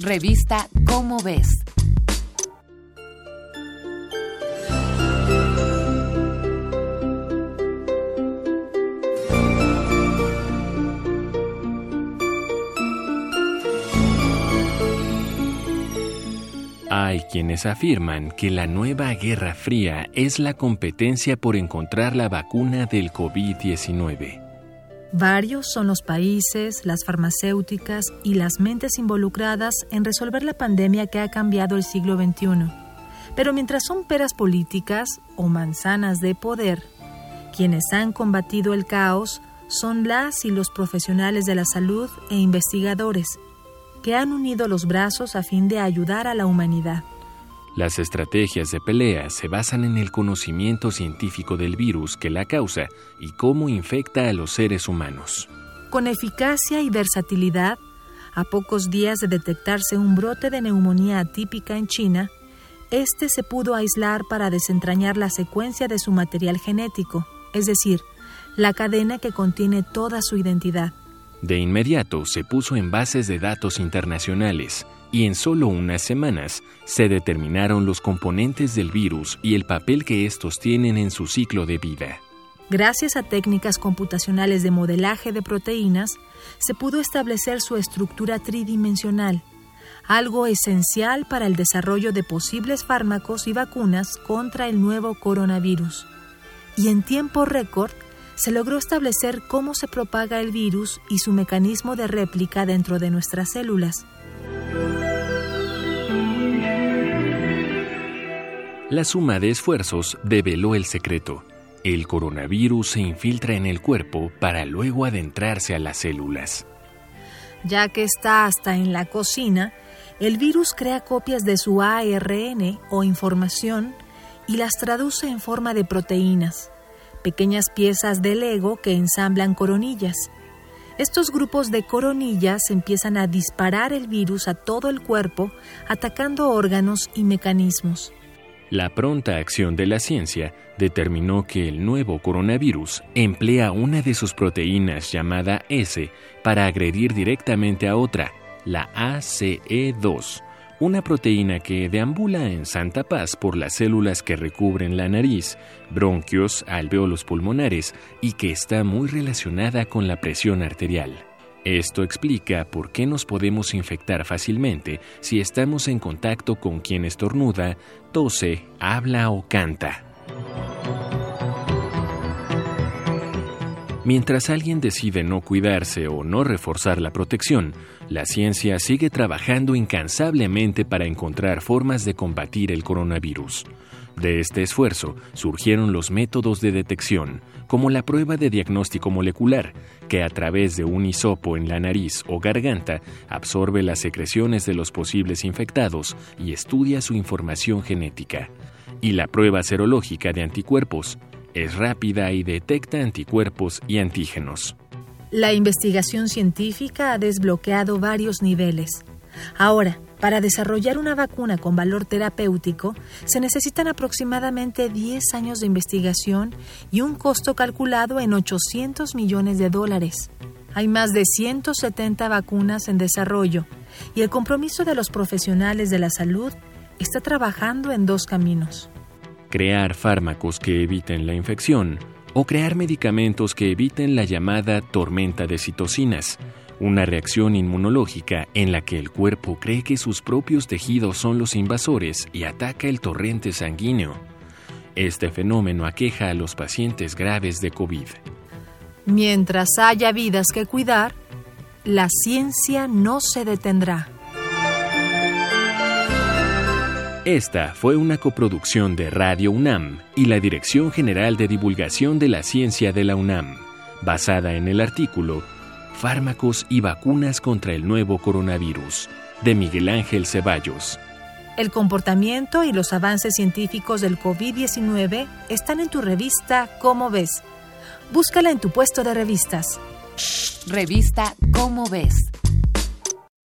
Revista Cómo ves. Hay quienes afirman que la nueva Guerra Fría es la competencia por encontrar la vacuna del COVID-19. Varios son los países, las farmacéuticas y las mentes involucradas en resolver la pandemia que ha cambiado el siglo XXI. Pero mientras son peras políticas o manzanas de poder, quienes han combatido el caos son las y los profesionales de la salud e investigadores, que han unido los brazos a fin de ayudar a la humanidad. Las estrategias de pelea se basan en el conocimiento científico del virus que la causa y cómo infecta a los seres humanos. Con eficacia y versatilidad, a pocos días de detectarse un brote de neumonía atípica en China, este se pudo aislar para desentrañar la secuencia de su material genético, es decir, la cadena que contiene toda su identidad. De inmediato se puso en bases de datos internacionales y en solo unas semanas se determinaron los componentes del virus y el papel que estos tienen en su ciclo de vida. Gracias a técnicas computacionales de modelaje de proteínas, se pudo establecer su estructura tridimensional, algo esencial para el desarrollo de posibles fármacos y vacunas contra el nuevo coronavirus. Y en tiempo récord, se logró establecer cómo se propaga el virus y su mecanismo de réplica dentro de nuestras células. La suma de esfuerzos develó el secreto. El coronavirus se infiltra en el cuerpo para luego adentrarse a las células. Ya que está hasta en la cocina, el virus crea copias de su ARN o información y las traduce en forma de proteínas, pequeñas piezas de Lego que ensamblan coronillas. Estos grupos de coronillas empiezan a disparar el virus a todo el cuerpo, atacando órganos y mecanismos. La pronta acción de la ciencia determinó que el nuevo coronavirus emplea una de sus proteínas llamada S para agredir directamente a otra, la ACE2, una proteína que deambula en santa paz por las células que recubren la nariz, bronquios, alveolos pulmonares y que está muy relacionada con la presión arterial. Esto explica por qué nos podemos infectar fácilmente si estamos en contacto con quien estornuda, tose, habla o canta. Mientras alguien decide no cuidarse o no reforzar la protección, la ciencia sigue trabajando incansablemente para encontrar formas de combatir el coronavirus. De este esfuerzo surgieron los métodos de detección, como la prueba de diagnóstico molecular, que a través de un hisopo en la nariz o garganta absorbe las secreciones de los posibles infectados y estudia su información genética. Y la prueba serológica de anticuerpos es rápida y detecta anticuerpos y antígenos. La investigación científica ha desbloqueado varios niveles. Ahora, para desarrollar una vacuna con valor terapéutico, se necesitan aproximadamente 10 años de investigación y un costo calculado en 800 millones de dólares. Hay más de 170 vacunas en desarrollo y el compromiso de los profesionales de la salud está trabajando en dos caminos. Crear fármacos que eviten la infección o crear medicamentos que eviten la llamada tormenta de citocinas, una reacción inmunológica en la que el cuerpo cree que sus propios tejidos son los invasores y ataca el torrente sanguíneo. Este fenómeno aqueja a los pacientes graves de COVID. Mientras haya vidas que cuidar, la ciencia no se detendrá. Esta fue una coproducción de Radio UNAM y la Dirección General de Divulgación de la Ciencia de la UNAM, basada en el artículo Fármacos y vacunas contra el nuevo coronavirus, de Miguel Ángel Ceballos. El comportamiento y los avances científicos del COVID-19 están en tu revista Cómo ves. Búscala en tu puesto de revistas. Revista Cómo ves